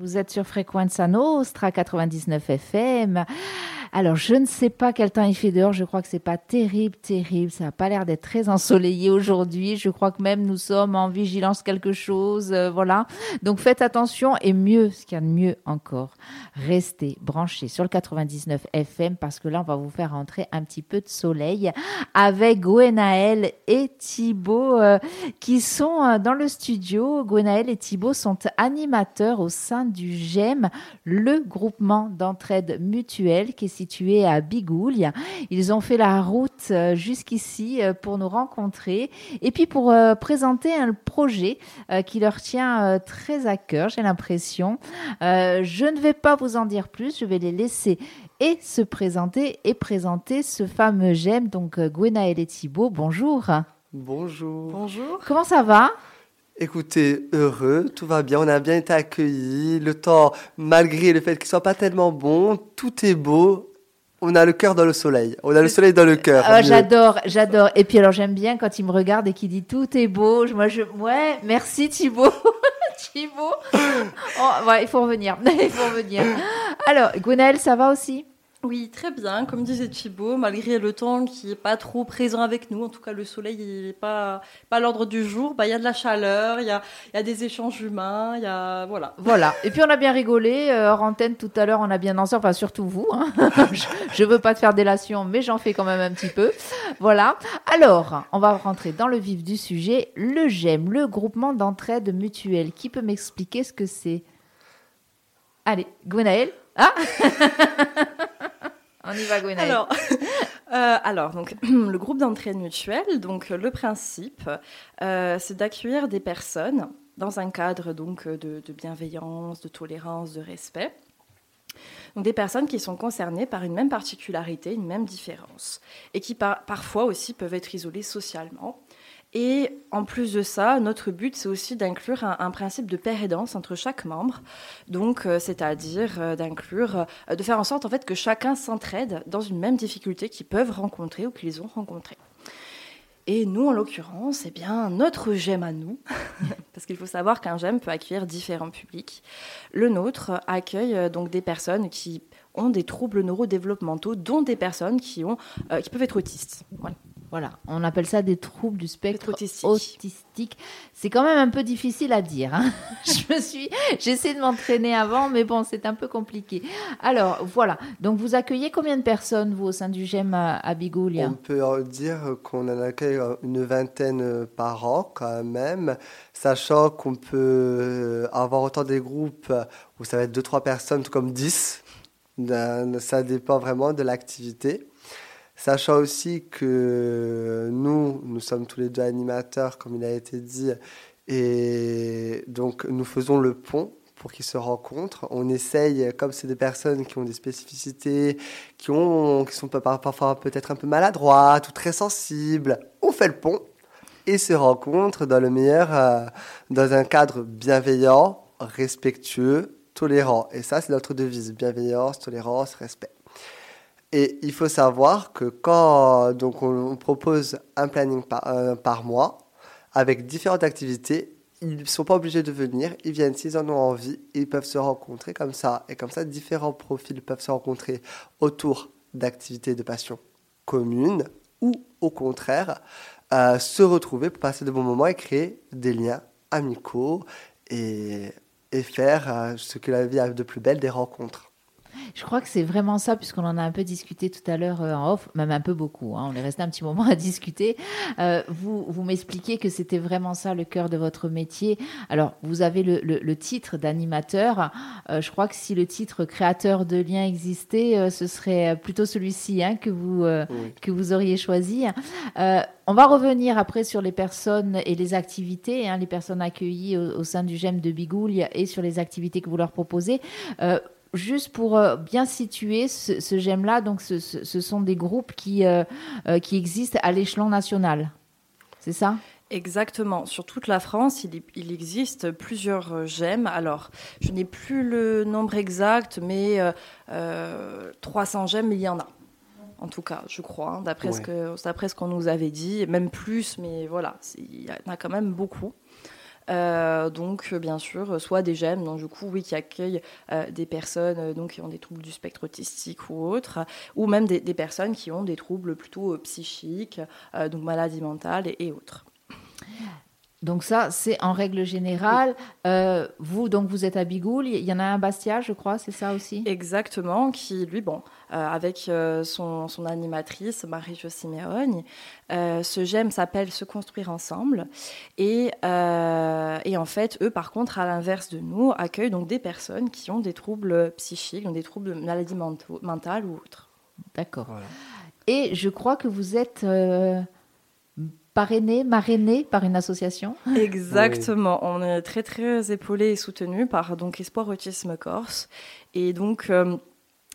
Vous êtes sur Frequenza Nostra 99 FM. Alors, je ne sais pas quel temps il fait dehors. Je crois que c'est pas terrible, terrible. Ça n'a pas l'air d'être très ensoleillé aujourd'hui. Je crois que même nous sommes en vigilance quelque chose. Euh, voilà. Donc, faites attention et mieux, ce qu'il y a de mieux encore, restez branchés sur le 99 FM parce que là, on va vous faire rentrer un petit peu de soleil avec Gwenaël et Thibaut euh, qui sont euh, dans le studio. Gwenaël et Thibaut sont animateurs au sein du GEM, le groupement d'entraide mutuelle qui est situé à Bigouille. Ils ont fait la route euh, jusqu'ici euh, pour nous rencontrer et puis pour euh, présenter un projet qui leur tient très à cœur, j'ai l'impression. je ne vais pas vous en dire plus, je vais les laisser et se présenter et présenter ce fameux GEM. Donc Gwenaël et Thibault, bonjour. Bonjour. Bonjour. Comment ça va? Écoutez, heureux, tout va bien, on a bien été accueillis. Le temps, malgré le fait qu'il soit pas tellement bon, tout est beau. On a le cœur dans le soleil. On a le soleil dans le cœur. Ah, j'adore, j'adore. Et puis alors j'aime bien quand il me regarde et qu'il dit tout est beau. Moi je, ouais, merci Thibaut. Thibaut. Oh, ouais, il faut revenir. il faut revenir. Alors, Gwenaël, ça va aussi? Oui, très bien. Comme disait Thibaut, malgré le temps qui n'est pas trop présent avec nous, en tout cas le soleil n'est pas, pas l'ordre du jour, bah, il y a de la chaleur, il y a, y a, des échanges humains, il y a... Voilà. Voilà. Et puis on a bien rigolé. Euh, hors antenne, tout à l'heure, on a bien dansé, enfin surtout vous. Hein. je ne veux pas te faire délation, mais j'en fais quand même un petit peu. Voilà. Alors, on va rentrer dans le vif du sujet. Le GEM, le groupement d'entraide mutuelle. Qui peut m'expliquer ce que c'est? Allez, Gwenaël ah Euh, alors donc, le groupe d'entraide mutuelle, donc le principe, euh, c'est d'accueillir des personnes dans un cadre donc de, bienveillance, de tolérance, de respect. Donc des personnes qui sont concernées par une même particularité, une même différence, et qui parfois aussi peuvent être isolées socialement et en plus de ça, notre but, c'est aussi d'inclure un, principe de danse entre chaque membre. Donc, euh, c'est-à-dire euh, d'inclure, euh, de faire en sorte en fait que chacun s'entraide dans une même difficulté qu'ils peuvent rencontrer ou qu'ils ont rencontré. Et nous, en l'occurrence, eh bien, notre GEM à nous, parce qu'il faut savoir qu'un GEM peut accueillir différents publics. Le nôtre accueille donc des personnes qui ont des troubles neurodéveloppementaux, dont des personnes qui, ont, qui peuvent être autistes. Voilà, on appelle ça des troubles du spectre autistique. C'est quand même un peu difficile à dire. Hein. Je me suis, j'essaie de m'entraîner avant, mais bon, c'est un peu compliqué. Alors voilà, donc vous accueillez combien de personnes vous au sein du GEM à, Bigoulia On peut dire qu'on en accueille une vingtaine par an quand même, sachant qu'on peut avoir autant des groupes où ça va être deux trois personnes, tout comme 10. Ça dépend vraiment de l'activité. Sachant aussi que nous, nous sommes tous les deux animateurs, comme il a été dit, et donc nous faisons le pont pour qu'ils se rencontrent. On essaye, comme c'est des personnes qui ont des spécificités, qui, ont, qui sont parfois peut-être un peu maladroites ou très sensibles, on fait le pont et se rencontrent dans le meilleur, euh, dans un cadre bienveillant, respectueux, tolérant. Et ça, c'est notre devise, bienveillance, tolérance, respect. Et il faut savoir que quand donc on, propose un planning par, euh, par, mois avec différentes activités, ils ne sont pas obligés de venir, ils viennent s'ils en ont envie, ils peuvent se rencontrer comme ça. Et comme ça, différents profils peuvent se rencontrer autour d'activités de passion communes ou au contraire euh, se retrouver pour passer de bons moments et créer des liens amicaux et, et faire euh, ce que la vie a de plus belle, des rencontres. Je crois que c'est vraiment ça, puisqu'on en a un peu discuté tout à l'heure euh, en off, même un peu beaucoup. Hein. on est resté un petit moment à discuter. Euh, vous vous m'expliquez que c'était vraiment ça le cœur de votre métier. Alors, vous avez le, le, titre d'animateur. Euh, je crois que si le titre créateur de liens existait, ce serait plutôt celui-ci hein, que, vous, que vous auriez choisi. on va revenir après sur les personnes et les activités, hein, les personnes accueillies au, sein du GEM de Bigouille et sur les activités que vous leur proposez juste pour euh, bien situer ce, ce GEM-là, donc ce, sont des groupes qui, euh, euh, qui existent à l'échelon national. C'est ça? Exactement. Sur toute la France, il, il, existe plusieurs GEM. Alors, je n'ai plus le nombre exact, mais 300 GEM, il y en a. En tout cas, je crois, hein, d'après ce qu'on nous avait dit, même plus, mais voilà, il y en a quand même beaucoup. Donc, bien sûr, soit des GEM, donc du coup, oui, qui accueillent des personnes donc, qui ont des troubles du spectre autistique ou autres, ou même des, personnes qui ont des troubles plutôt psychiques, donc maladies mentales et autres. Donc ça, c'est en règle générale. Euh, vous, donc, vous êtes à Bigoul. Il y en a un Bastia, je crois, c'est ça aussi? Exactement, qui, lui, bon, euh, avec euh, son, animatrice, Marie-Jo Simeone, ce GEM s'appelle Se construire ensemble. Et, et, en fait, eux, par contre, à l'inverse de nous, accueillent donc des personnes qui ont des troubles psychiques, donc des troubles de maladies mentales ou autres. D'accord. Et je crois que vous êtes parrainé, marrainé par une association. Exactement. On est très très épaulé et soutenu par donc Espoir Autisme Corse. Et donc euh,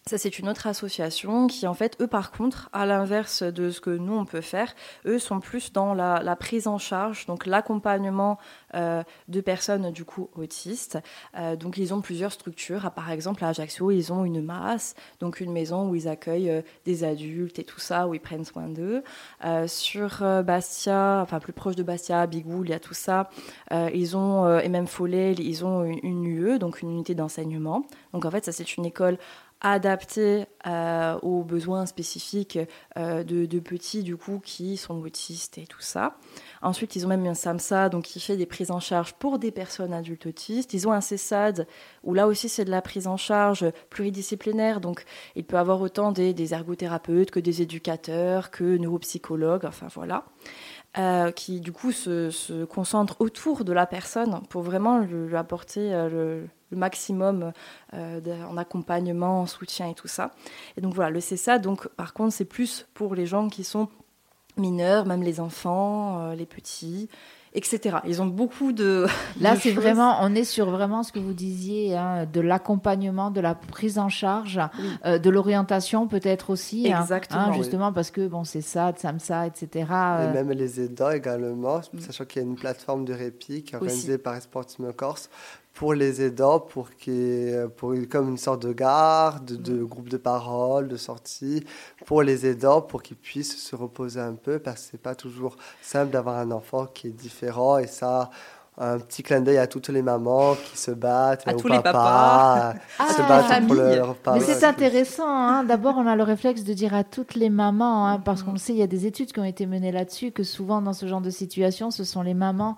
ça, c'est une autre association qui, en fait, eux, par contre, à l'inverse de ce que nous, on peut faire, eux sont plus dans la, prise en charge, donc l'accompagnement euh, de personnes, du coup, autistes. Euh, donc, ils ont plusieurs structures. par exemple, à Ajaccio, ils ont une masse, donc une maison où ils accueillent euh, des adultes et tout ça, où ils prennent soin d'eux. sur Bastia, enfin, plus proche de Bastia, Bigoul, il y a tout ça. ils ont, et même Follet, ils ont une, une UE, donc une unité d'enseignement. Donc, en fait, ça, c'est une école adapté euh, aux besoins spécifiques euh, de, petits du coup qui sont autistes et tout ça. Ensuite, ils ont même un SAMSA donc qui fait des prises en charge pour des personnes adultes autistes. Ils ont un CESAD où là aussi c'est de la prise en charge pluridisciplinaire. Donc il peut avoir autant des, ergothérapeutes que des éducateurs, que neuropsychologues, enfin voilà. Euh, qui du coup se, se, concentre autour de la personne pour vraiment lui, apporter le, le maximum euh, en accompagnement, en soutien et tout ça. Et donc voilà, le CESA, donc par contre, c'est plus pour les gens qui sont mineurs, même les enfants, euh, les petits, etc. Ils ont beaucoup de. Là, c'est vraiment, on est sur vraiment ce que vous disiez, hein, de l'accompagnement, de la prise en charge, euh, de l'orientation peut-être aussi. Hein, Exactement. Hein, justement parce que bon, c'est ça, SAMSA, etc. Et même les aidants également, sachant qu'il y a une plateforme de répit qui est organisée par Sportsme Corse pour les aidants, pour, pour comme une sorte de garde, de, mm. groupe de parole, de sortie, pour les aidants, pour qu'ils puissent se reposer un peu, parce que c'est pas toujours simple d'avoir un enfant qui est différent, et ça, un petit clin d'œil à toutes les mamans qui se battent, à tous les papas, se battent pour leur Mais c'est intéressant. Hein. D'abord, on a le réflexe de dire à toutes les mamans, hein, parce qu'on sait, il y a des études qui ont été menées là-dessus, que souvent dans ce genre de situation, ce sont les mamans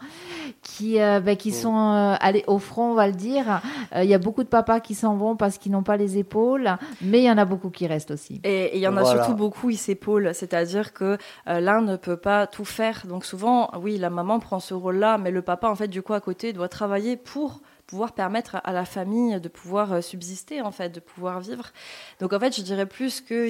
qui, euh, ben, qui sont euh, allées au front, on va le dire. Euh, il y a beaucoup de papas qui s'en vont parce qu'ils n'ont pas les épaules, mais il y en a beaucoup qui restent aussi. Et il y en a surtout beaucoup, ils s'épaulent, c'est-à-dire que l'un ne peut pas tout faire. Donc souvent, oui, la maman prend ce rôle-là, mais le papa, en fait, du coup, à côté, doit travailler pour pouvoir permettre à la famille de pouvoir euh, subsister, en fait, de pouvoir vivre. Donc, en fait, je dirais plus que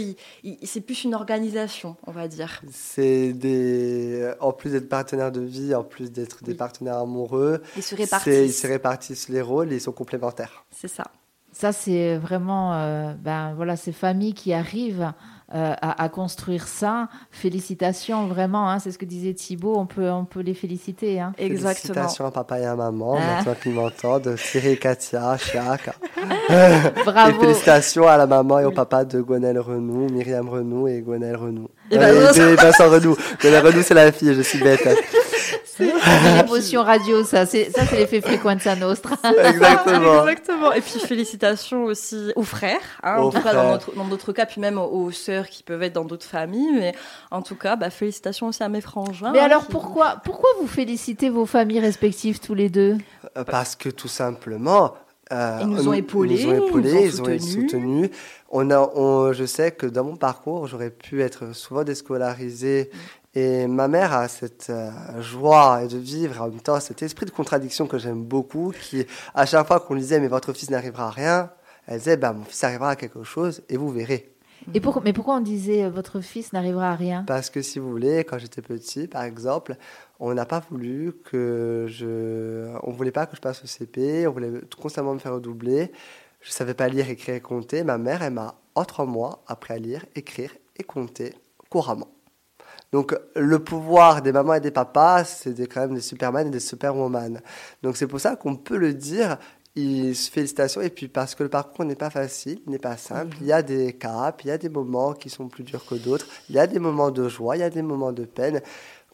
c'est plus une organisation, on va dire. C'est des... En plus d'être partenaires de vie, en plus d'être des partenaires amoureux, ils se répartissent. Ils se répartissent les rôles et ils sont complémentaires. C'est ça. Ça, c'est vraiment euh, ben, voilà, ces familles qui arrivent euh, à, construire ça. Félicitations, vraiment, hein, c'est ce que disait Thibault, on peut, on peut les féliciter. Hein. Exactement. Félicitations à papa et à maman, ah. maintenant qu'ils m'entendent, Cyril, Katia, Chiak. Bravo. Et félicitations à la maman et au papa de Gwenelle Renou, Myriam Renou et Gwenelle Renou. Et, ben, euh, Vincent Renou. Gwenelle Renou, c'est la fille, je suis bête. C'est l'émotion radio, ça. C'est, ça, c'est l'effet Frequenza Nostra. Exactement. Exactement. Et puis, félicitations aussi aux frères, hein, en tout cas dans, d'autres cas, puis même aux, sœurs qui peuvent être dans d'autres familles. Mais en tout cas, bah, félicitations aussi à mes frangins. Mais alors, pourquoi, pourquoi vous félicitez vos familles respectives tous les deux? Euh, Parce que tout simplement, euh, ils nous ont épaulés, ils, ont épaulés, ils, ont soutenus. On a, on, je sais que dans mon parcours, j'aurais pu être souvent déscolarisé. Et ma mère a cette euh, joie de vivre, en même temps cet esprit de contradiction que j'aime beaucoup, qui, à chaque fois qu'on lui disait, mais votre fils n'arrivera à rien, elle disait, bah, mon fils arrivera à quelque chose et vous verrez. Et pourquoi, mais pourquoi on disait, euh, votre fils n'arrivera à rien? Parce que si vous voulez, quand j'étais petit, par exemple, on n'a pas voulu que je... On voulait pas que je passe au CP, on voulait constamment me faire redoubler. Je savais pas lire, écrire et compter. Ma mère, elle m'a, en trois mois, appris à lire, écrire et compter couramment. Donc le pouvoir des mamans et des papas, c'est quand même des superman et des superwoman. Donc c'est pour ça qu'on peut le dire. Il, félicitations et puis parce que le parcours n'est pas facile, n'est pas simple. Il y a des caps, il y a des moments qui sont plus durs que d'autres. Il y a des moments de joie, il y a des moments de peine,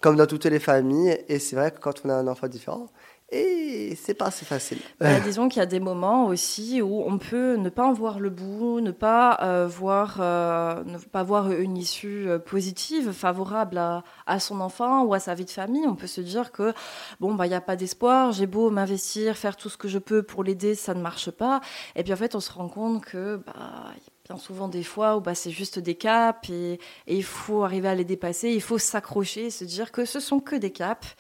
comme dans toutes les familles. Et c'est vrai que quand on a un enfant différent, Et c'est pas assez facile. Bah, disons qu'il y a des moments aussi où on peut ne pas en voir le bout, ne pas euh, voir, euh, ne pas voir une issue euh, positive, favorable à, son enfant ou à sa vie de famille. On peut se dire que bon bah il n'y a pas d'espoir, j'ai beau m'investir, faire tout ce que je peux pour l'aider, ça ne marche pas. Et puis en fait on se rend compte que bah bien souvent des fois où bah, c'est juste des caps et, et il faut arriver à les dépasser, il faut s'accrocher, se dire que ce sont que des caps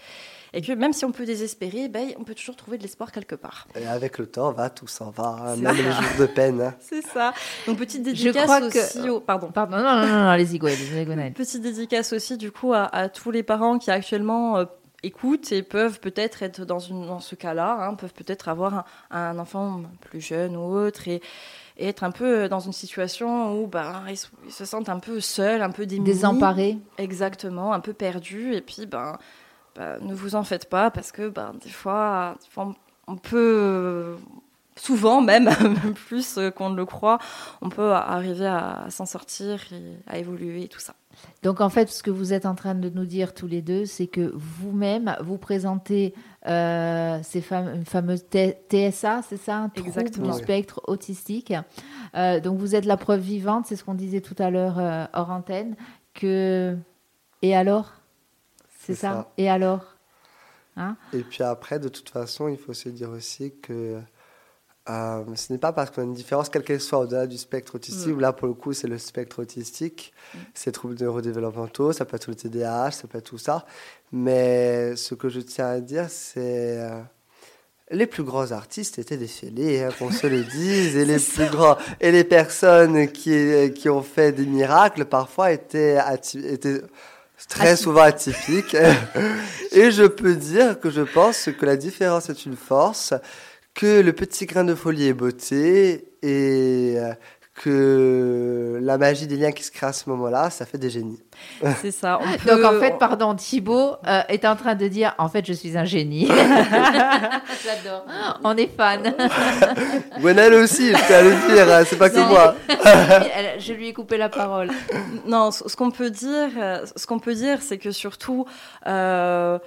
et que même si on peut désespérer, ben, on peut toujours trouver de l'espoir quelque part. Et avec le temps, va, tout s'en va, même les jours de peine. Hein. C'est ça. Donc petite dédicace aussi au... Pardon. Pardon, non, non, non, allez-y, Petite dédicace aussi du coup à, tous les parents qui actuellement... Euh, écoutent et peuvent peut-être être dans, une, dans ce cas-là, hein, peuvent peut-être avoir un, enfant plus jeune ou autre et, être un peu dans une situation où ben, ils, se sentent un peu seuls, un peu démunis. Désemparés. Exactement, un peu perdus. Et puis, ben, ne vous en faites pas parce que ben, des, fois, on peut, souvent même, plus qu'on ne le croit, on peut arriver à, s'en sortir et à évoluer et tout ça. Donc en fait, ce que vous êtes en train de nous dire tous les deux, c'est que vous-même, vous présentez euh, ces fameuses TSA, c'est ça Exactement. du spectre autistique. Euh, donc vous êtes la preuve vivante, c'est ce qu'on disait tout à l'heure euh, hors antenne, que... Et alors? C'est ça. Et alors? Hein? Et puis après, de toute façon, il faut se dire aussi que euh, ce n'est pas parce qu'on a une différence, quelle qu'elle soit, au-delà du spectre autistique, mm. là pour le coup c'est le spectre autistique, mm. c'est troubles neurodéveloppementaux, ça peut être le TDAH, ça peut être tout ça. Mais ce que je tiens à dire, c'est. Euh, les plus grands artistes étaient des fêlés, hein, qu'on se le dise, et les plus grands, et les personnes qui, qui ont fait des miracles parfois étaient, étaient très souvent atypique. et je peux dire que je pense que la différence est une force, que le petit grain de folie est beauté et euh, que la magie des liens qui se créent à ce moment-là, ça fait des génies. C'est ça. Donc en fait, pardon, Thibaut euh, est en train de dire, en fait, je suis un génie. J'adore. On est fan. Gwenelle aussi, je tiens à le dire, hein, c'est pas que moi. je lui ai coupé la parole. Non, ce qu'on peut dire, ce qu'on peut dire, c'est que surtout. Euh,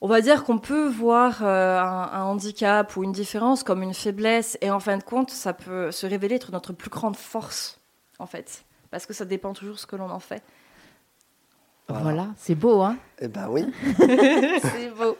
on va dire qu'on peut voir un, handicap ou une différence comme une faiblesse, et en fin de compte, ça peut se révéler être notre plus grande force, en fait, parce que ça dépend toujours ce que l'on en fait. Voilà, c'est beau, hein? Eh ben oui. c'est beau.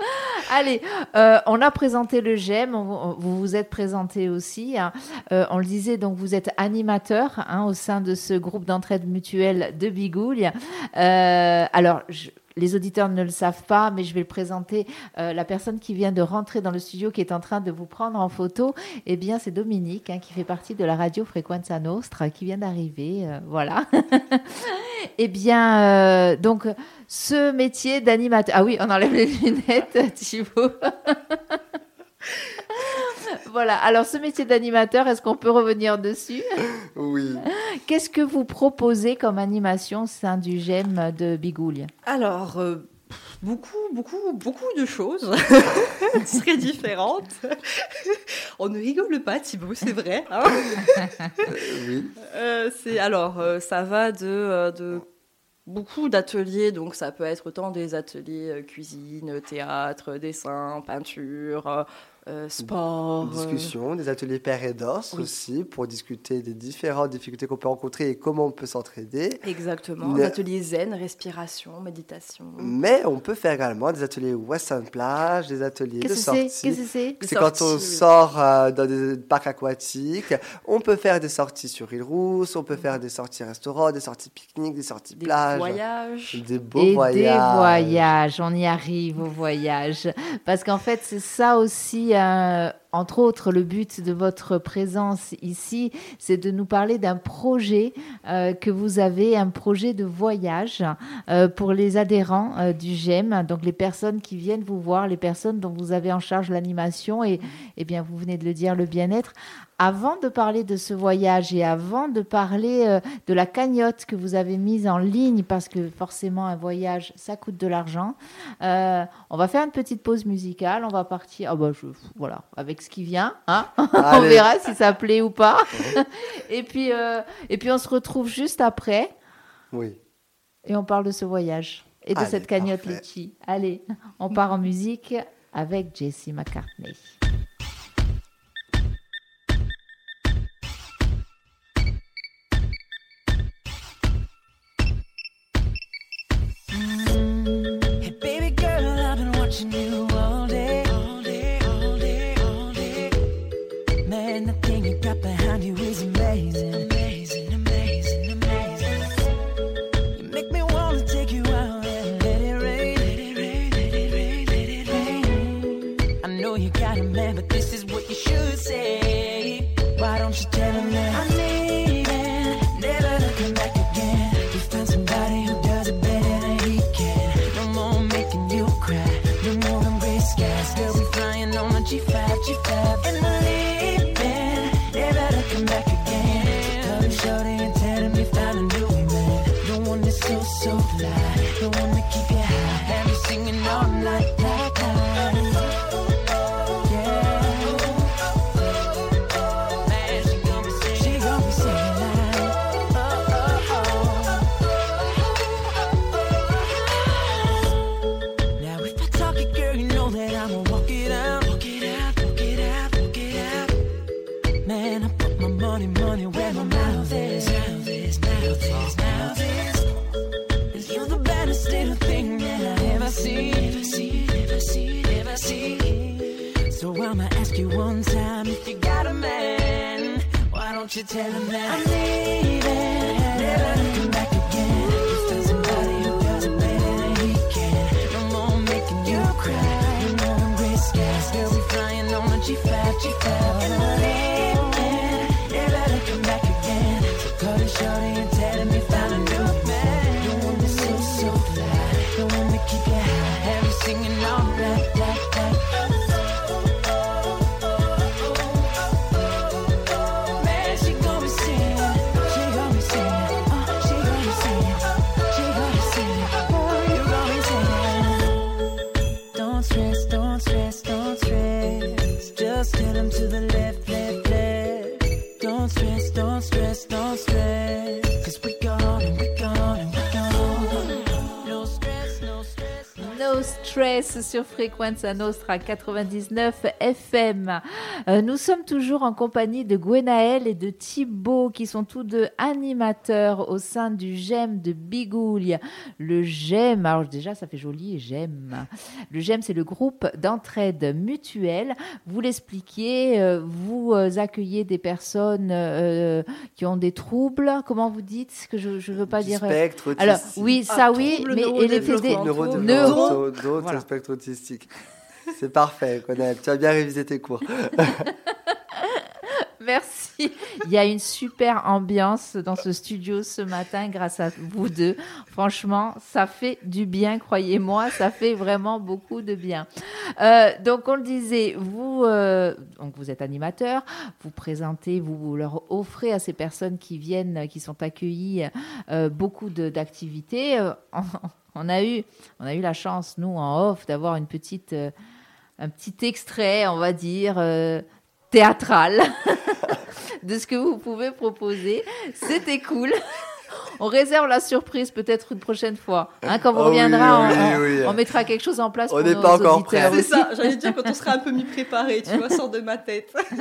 Allez, euh, on a présenté le GEM, vous vous êtes présenté aussi. Hein. Euh, on le disait, donc vous êtes animateur hein, au sein de ce groupe d'entraide mutuelle de Bigouille. Euh, alors, je, les auditeurs ne le savent pas, mais je vais le présenter. Euh, la personne qui vient de rentrer dans le studio, qui est en train de vous prendre en photo, eh bien, c'est Dominique, hein, qui fait partie de la radio Frequenza Nostra, qui vient d'arriver. Euh, voilà. eh bien, euh, donc, ce métier d'animateur. Ah oui, on enlève les lunettes, Thibaut. voilà. Alors, ce métier d'animateur, est-ce qu'on peut revenir dessus Oui. Qu'est-ce que vous proposez comme animation au sein du GEM de Bigouille Alors. Euh, beaucoup, beaucoup, beaucoup de choses très différentes. On ne rigole pas, Thibaut, c'est vrai. Hein oui. Euh, c'est alors, euh, ça va de, de beaucoup d'ateliers, donc ça peut être autant des ateliers cuisine, théâtre, dessin, peinture, euh, sport. Une discussion, des ateliers père et d'os aussi, pour discuter des différentes difficultés qu'on peut rencontrer et comment on peut s'entraider. Exactement, des ateliers zen, respiration, méditation. Mais on peut faire également des ateliers western plage, des ateliers de sortie. Qu'est-ce que c'est? C'est quand on sort euh, dans des parcs aquatiques. On peut faire des sorties sur île Rousse, on peut faire des sorties restaurants, des sorties pique-nique, des sorties des plage. Voyages. Des beaux voyages. Des voyages, on y arrive aux voyages. Parce qu'en fait, c'est ça aussi euh, entre autres, le but de votre présence ici, c'est de nous parler d'un projet euh, que vous avez, un projet de voyage euh, pour les adhérents du GEM, donc les personnes qui viennent vous voir, les personnes dont vous avez en charge l'animation et, eh bien, vous venez de le dire, le bien-être. Avant de parler de ce voyage et avant de parler euh, de la cagnotte que vous avez mise en ligne, parce que forcément un voyage, ça coûte de l'argent, euh, on va faire une petite pause musicale, on va partir, ah bah, voilà, avec ce qui vient, hein on verra si ça plaît ou pas. et, puis, euh, et puis on se retrouve juste après. Oui. Et on parle de ce voyage et de cette cagnotte Litchi. Allez, on part en musique. avec Jessie McCartney. I put my money, money where my mouth is. Now this, now this, now this. You're the baddest little thing that I ever see. Ever see, ever see, ever see. So I'ma ask you one time if you got a man. Why don't you tell him that I'm leaving? Never come back again. Just find somebody who does it better than he can. No more making you cry. No more risking. Still be flying on a G5, G5. And I leave shorty, you're telling me found a new man. You want me so, so fly. You want me singing all night. Sur Frequenza Nostra 99 FM. Euh, nous sommes toujours en compagnie de Gwenaël et de Thibaut qui sont tous deux animateurs au sein du GEM de Bigouille. Le GEM, alors déjà ça fait joli, GEM. Le GEM c'est le groupe d'entraide mutuelle. Vous l'expliquez, euh, vous euh, accueillez des personnes qui ont des troubles, comment vous dites que je ne veux pas dire... Spectre Alors oui, ça ah, oui, mais et les neuro, neuro, neuro, autistique. C'est parfait, Tu as bien révisé tes cours. Merci. Il y a une super ambiance dans ce studio ce matin grâce à vous deux. Franchement, ça fait du bien, croyez-moi, ça fait vraiment beaucoup de bien. Euh, donc, on le disait, vous, euh, donc vous êtes animateur, vous présentez, vous, leur offrez à ces personnes qui viennent, qui sont accueillies, euh, beaucoup d'activités. On a eu, la chance, nous, en off, d'avoir un petit extrait, on va dire théâtral de ce que vous pouvez proposer. C'était cool. On réserve la surprise peut-être une prochaine fois. Hein, quand vous oh reviendra, on, mettra quelque chose en place. On n'est pas encore prêt. C'est ça, j'allais dire quand on sera un peu mis préparé, tu vois, sort de ma tête.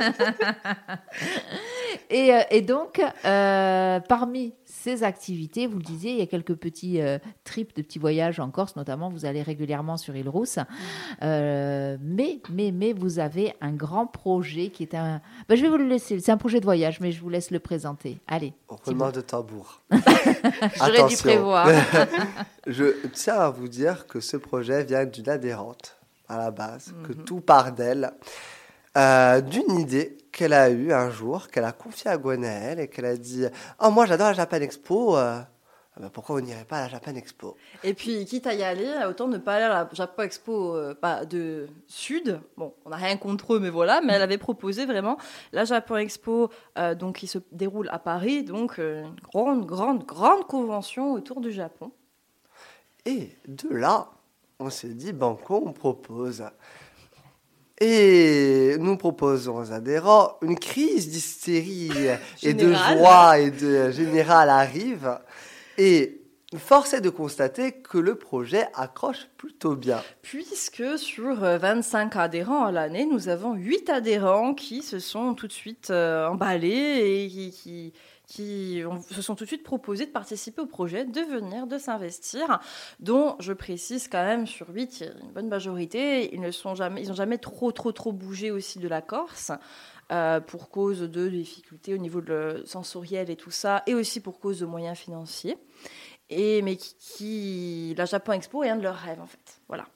et, euh, et, donc, euh, parmi ces activités. Vous le disiez, il y a quelques petits euh, trips de petits voyages en Corse, notamment. Vous allez régulièrement sur île Rousse. Euh, mais, mais, mais vous avez un grand projet qui est un. Ben, je vais vous le laisser. C'est un projet de voyage, mais je vous laisse le présenter. Allez. Roulement de tambour. J'aurais dû prévoir. je tiens à vous dire que ce projet vient d'une adhérente à la base, que mhm. tout part d'elle. Euh, d'une idée qu'elle a eue un jour, qu'elle a confiée à Gwenaël et qu'elle a dit Oh, moi j'adore la Japan Expo. Euh, ah ben, pourquoi on n'irait pas à la Japan Expo? Et puis, quitte à y aller, autant ne pas aller à la Japan Expo euh, pas de Sud. Bon, on n'a rien contre eux, mais voilà. Mais elle avait proposé vraiment la Japan Expo, donc qui se déroule à Paris, donc une grande, grande, grande convention autour du Japon. Et de là, on s'est dit Banco, on propose? Et nous proposons aux adhérents une crise d'hystérie et de joie et de générale arrive. Et force est de constater que le projet accroche plutôt bien. Puisque sur 25 euh, adhérents à l'année, nous avons 8 adhérents qui se sont tout de suite euh, emballés et qui, qui, se sont tout de suite proposés de participer au projet, de venir, de s'investir, dont je précise quand même sur 8, il y a une bonne majorité, ils ne jamais, n'ont jamais trop, trop, trop bougé aussi de la Corse. Euh, pour cause de difficultés au niveau de sensoriel et tout ça, et aussi pour cause de moyens financiers et mais qui, la Japon Expo est un de leurs rêves en fait. Voilà.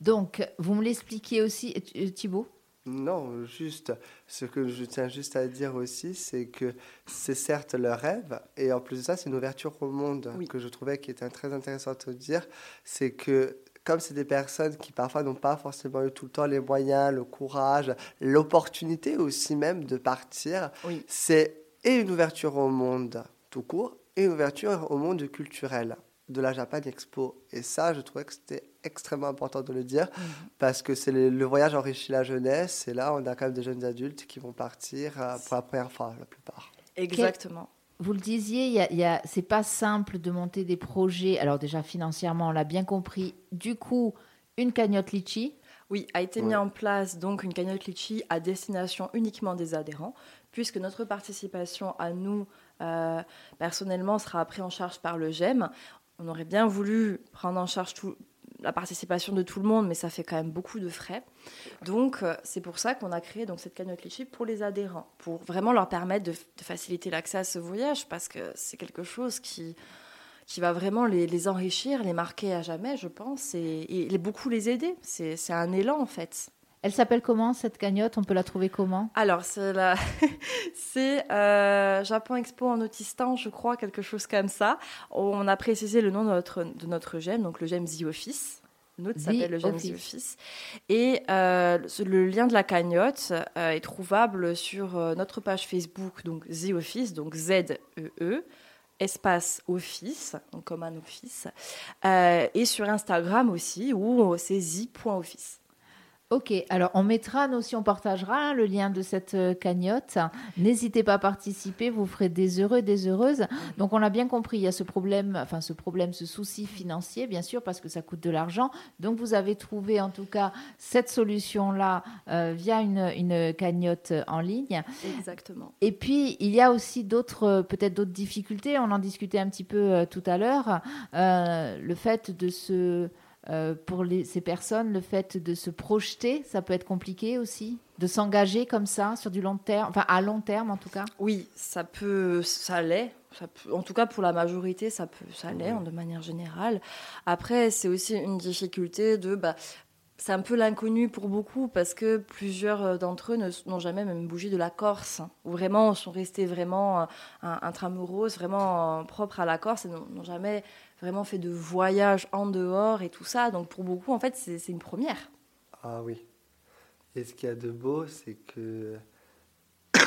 Donc, vous me l'expliquez aussi, Thibault Non, juste, ce que je tiens juste à dire aussi, c'est que c'est certes leur rêve, et en plus de ça, c'est une ouverture au monde que je trouvais qui était très intéressante de dire, c'est que comme c'est des personnes qui parfois n'ont pas forcément eu tout le temps les moyens, le courage, l'opportunité aussi même de partir, c'est et une ouverture au monde tout court, et ouverture au monde culturel de la Japan Expo. Et ça, je trouvais que c'était extrêmement important de le dire mhm. parce que c'est le, voyage enrichit la jeunesse. Et là, on a quand même des jeunes adultes qui vont partir euh, pour la première fois, la plupart. Exactement. Vous le disiez, il y a, c'est pas simple de monter des projets. Alors déjà financièrement, on l'a bien compris. Du coup, une cagnotte litchi. Oui, a été mis en place donc une cagnotte litchi à destination uniquement des adhérents, puisque notre participation à nous euh, personnellement, sera pris en charge par le GEM. On aurait bien voulu prendre en charge la participation de tout le monde, mais ça fait quand même beaucoup de frais. Donc, euh, c'est pour ça qu'on a créé donc, cette cagnotte Litchi pour les adhérents, pour vraiment leur permettre de, faciliter l'accès à ce voyage, parce que c'est quelque chose qui, qui va vraiment les, enrichir, les marquer à jamais, je pense, et, et beaucoup les aider. C'est un élan, en fait. Elle s'appelle comment cette cagnotte? On peut la trouver comment? Alors, c'est, la... c'est euh, Japon Expo en Autistan, je crois, quelque chose comme ça. On a précisé le nom de notre, de notre gemme, donc le gemme The Office. Notre s'appelle le gemme The Office. Et euh, le lien de la cagnotte euh, est trouvable sur notre page Facebook, donc The Office, donc Z-E-E. e espace office, donc comme un office, et sur Instagram aussi, où c'est zi.office. Ok, alors on mettra, nous aussi on partagera le lien de cette euh, cagnotte. N'hésitez pas à participer, vous ferez des heureux, des heureuses. Donc on l'a bien compris, il y a ce problème, enfin ce problème, ce souci financier, bien sûr, parce que ça coûte de l'argent. Donc vous avez trouvé en tout cas cette solution-là euh, via une, cagnotte en ligne. Exactement. Et puis il y a aussi d'autres, peut-être d'autres difficultés. On en discutait un petit peu euh, tout à l'heure. le fait de se euh, pour ces personnes, le fait de se projeter, ça peut être compliqué aussi, de s'engager comme ça sur du long terme, enfin à long terme en tout cas? Oui, ça peut, ça l'est. en tout cas, pour la majorité, ça peut, ça l'est de manière générale. Après, c'est aussi une difficulté de, bah, c'est un peu l'inconnu pour beaucoup parce que plusieurs euh, d'entre eux n'ont jamais même bougé de la Corse, ou vraiment sont restés vraiment euh, intramuros, vraiment propres à la Corse et n'ont jamais vraiment fait de voyages en dehors et tout ça. Donc pour beaucoup, en fait, c'est une première. Ah oui. Et ce qu'il y a de beau, c'est que.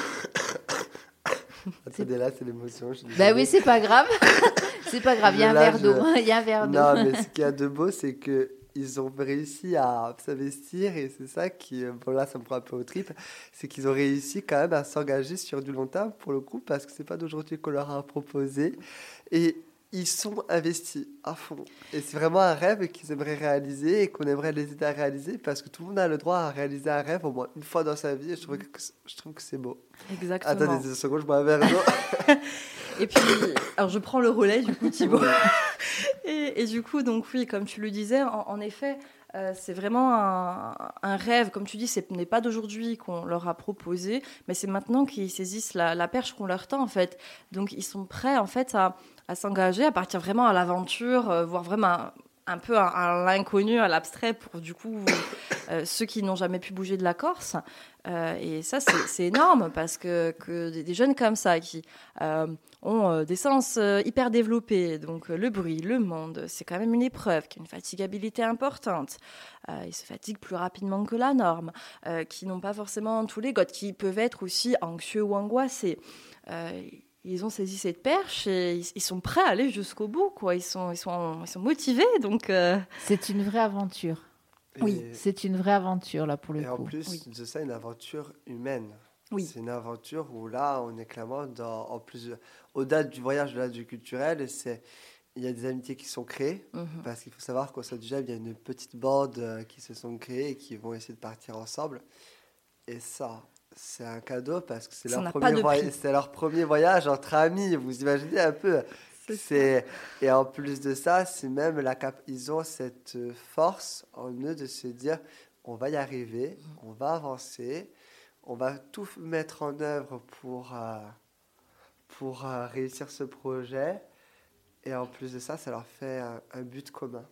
Attendez, là, c'est l'émotion. Bah oui, c'est pas grave. c'est pas grave, il y a un verre d'eau. Il y a un verre d'eau. Non, mais ce qu'il y a de beau, c'est que ils ont réussi à s'investir et c'est ça qui, bon là ça me prend un peu au trip, c'est qu'ils ont réussi quand même à s'engager sur du long terme pour le coup parce que c'est pas d'aujourd'hui qu'on leur a proposé et ils sont investis à fond. Et c'est vraiment un rêve qu'ils aimeraient réaliser et qu'on aimerait les aider à réaliser parce que tout le monde a le droit à réaliser un rêve au moins une fois dans sa vie et je trouve que, je trouve que c'est beau. Exactement. Attendez deux secondes, je bois un verre d'eau. et puis, alors je prends le relais du coup, Thibaut. et, et, du coup, donc oui, comme tu le disais, en, effet, euh, c'est vraiment un, rêve, comme tu dis, ce n'est pas d'aujourd'hui qu'on leur a proposé, mais c'est maintenant qu'ils saisissent la, perche qu'on leur tend en fait. Donc ils sont prêts en fait à, s'engager, à partir vraiment à l'aventure, euh, voire vraiment un, peu à, l'inconnu, à l'abstrait pour du coup euh, ceux qui n'ont jamais pu bouger de la Corse. Et ça, c'est énorme parce que des, jeunes comme ça qui ont des sens hyper développés, donc le bruit, le monde, c'est quand même une épreuve qui a une fatigabilité importante. ils se fatiguent plus rapidement que la norme, qui n'ont pas forcément tous les godes, qui peuvent être aussi anxieux ou angoissés ils ont saisi cette perche et ils, sont prêts à aller jusqu'au bout. Quoi. Ils, sont, ils, sont, ils sont motivés. Donc, euh. C'est une vraie aventure. oui, c'est une vraie aventure, là, pour le et coup. Et en plus de ça, une aventure humaine. Oui. C'est une aventure où là, on est clairement dans, en plus, au-delà du voyage, au-delà du culturel, c'est il y a des amitiés qui sont créées, mhm. parce qu'il faut savoir qu'au sein du GEM, il y a une petite bande euh, qui se sont créées et qui vont essayer de partir ensemble. Et ça, c'est un cadeau parce que c'est leur, premier leur premier voyage entre amis. Vous imaginez un peu c'est et en plus de ça, c'est même la cap ils ont cette force en eux de se dire on va y arriver, on va avancer, on va tout mettre en œuvre pour euh, euh, réussir ce projet et en plus de ça, ça leur fait un but commun.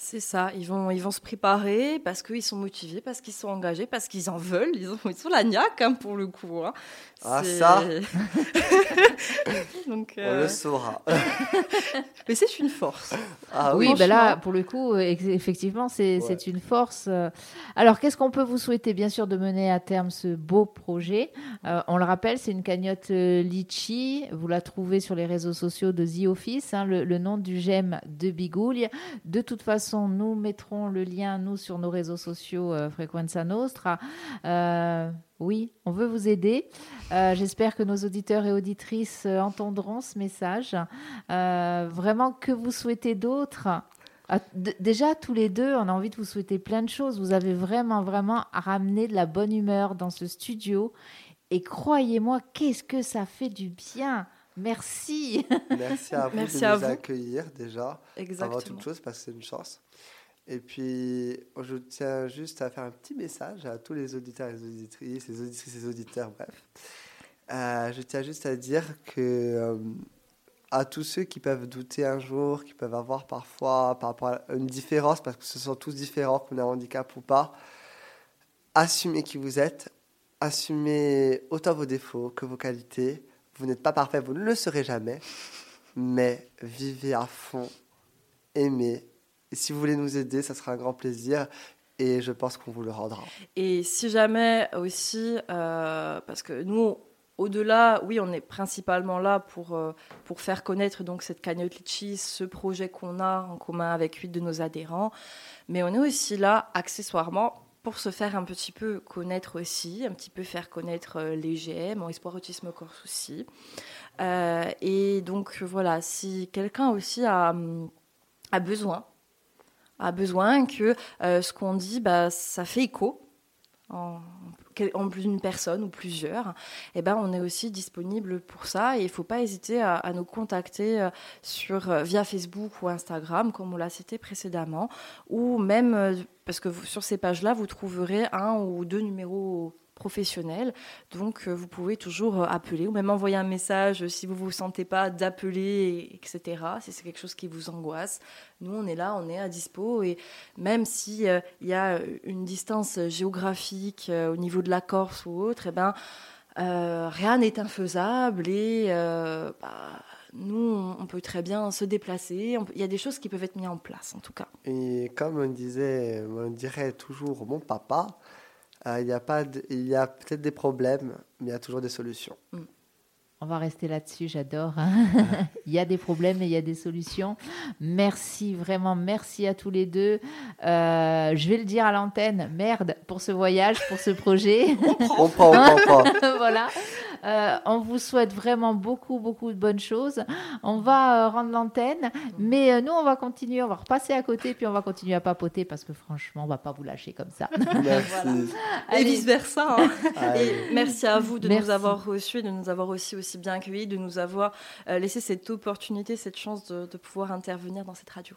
C'est ça, ils vont, ils vont se préparer parce qu'ils sont motivés, parce qu'ils sont engagés, parce qu'ils en veulent. Ils, ont, ils sont la niaque hein, pour le coup. Hein. Ah ça Donc, On le euh, saura. Mais c'est une force. Ah, oui, ben là, pour le coup, effectivement, c'est une force. Alors, qu'est-ce qu'on peut vous souhaiter Bien sûr, de mener à terme ce beau projet? Euh, on le rappelle, c'est une cagnotte euh, Litchi. Vous la trouvez sur les réseaux sociaux de The Office, hein, le, le, nom du GEM de Bigouille. De toute façon, nous mettrons le lien, nous, sur nos réseaux sociaux euh, Frequenza Nostra. Euh, oui, on veut vous aider. Euh, j'espère que nos auditeurs et auditrices entendront ce message. vraiment, que vous souhaitez d'autre ah, Déjà, tous les deux, on a envie de vous souhaiter plein de choses. Vous avez vraiment, vraiment ramené de la bonne humeur dans ce studio. Et croyez-moi, qu'est-ce que ça fait du bien Merci. Merci à vous de nous accueillir déjà. Exactement. Avant toute chose, parce que c'est une chance. Et puis, je tiens juste à faire un petit message à tous les auditeurs et les auditrices, les auditrices et les auditeurs, bref. Euh, je tiens juste à dire que euh, à tous ceux qui peuvent douter un jour, qui peuvent avoir parfois par rapport à une différence, parce que ce sont tous différents, qu'on a un handicap ou pas, assumez qui vous êtes, assumez autant vos défauts que vos qualités, vous n'êtes pas parfait, vous ne le serez jamais, mais vivez à fond, aimez. Et si vous voulez nous aider, ça sera un grand plaisir et je pense qu'on vous le rendra. Et si jamais aussi, euh, parce que nous, au-delà, oui, on est principalement là pour, euh, pour faire connaître donc cette cagnotte Litchi, ce projet qu'on a en commun avec huit de nos adhérents, mais on est aussi là accessoirement pour se faire un petit peu connaître aussi, un petit peu faire connaître euh, les GM, en Espoir Autisme Corse aussi. Euh, et donc voilà, si quelqu'un aussi a, a, besoin, a besoin que euh, ce qu'on dit, bah, ça fait écho en, plus d'une personne ou plusieurs, eh ben, on est aussi disponible pour ça et il ne faut pas hésiter à, nous contacter euh, sur, via Facebook ou Instagram, comme on l'a cité précédemment, ou même, parce que sur ces pages-là, vous trouverez un ou deux numéros professionnel. Donc, euh, vous pouvez toujours euh, appeler ou même envoyer un message si vous ne vous sentez pas d'appeler, etc. Si c'est quelque chose qui vous angoisse. Nous, on est là, on est à dispo. Et même s'il euh, y a une distance géographique au niveau de la Corse ou autre, eh ben, rien n'est infaisable et bah, nous, on peut très bien se déplacer. Il y a des choses qui peuvent être mises en place, en tout cas. Et comme on disait, on dirait toujours mon papa, euh, il y a, pas il y a peut-être des problèmes, mais il y a toujours des solutions. Mm. On va rester là-dessus, j'adore. il y a des problèmes et il y a des solutions. Merci, vraiment, merci à tous les deux. Euh, je vais le dire à l'antenne, merde pour ce voyage, pour ce projet. on prend, on prend, voilà. Euh, on vous souhaite vraiment beaucoup, beaucoup de bonnes choses. On va euh, rendre l'antenne, mais euh, nous, on va continuer, on va repasser à côté, puis on va continuer à papoter parce que franchement, on va pas vous lâcher comme ça. Merci. Et vice-versa. Hein. Et merci à vous de nous avoir reçus, de nous avoir aussi, aussi bien accueillis, de nous avoir laissé cette opportunité, cette chance de pouvoir intervenir dans cette radio.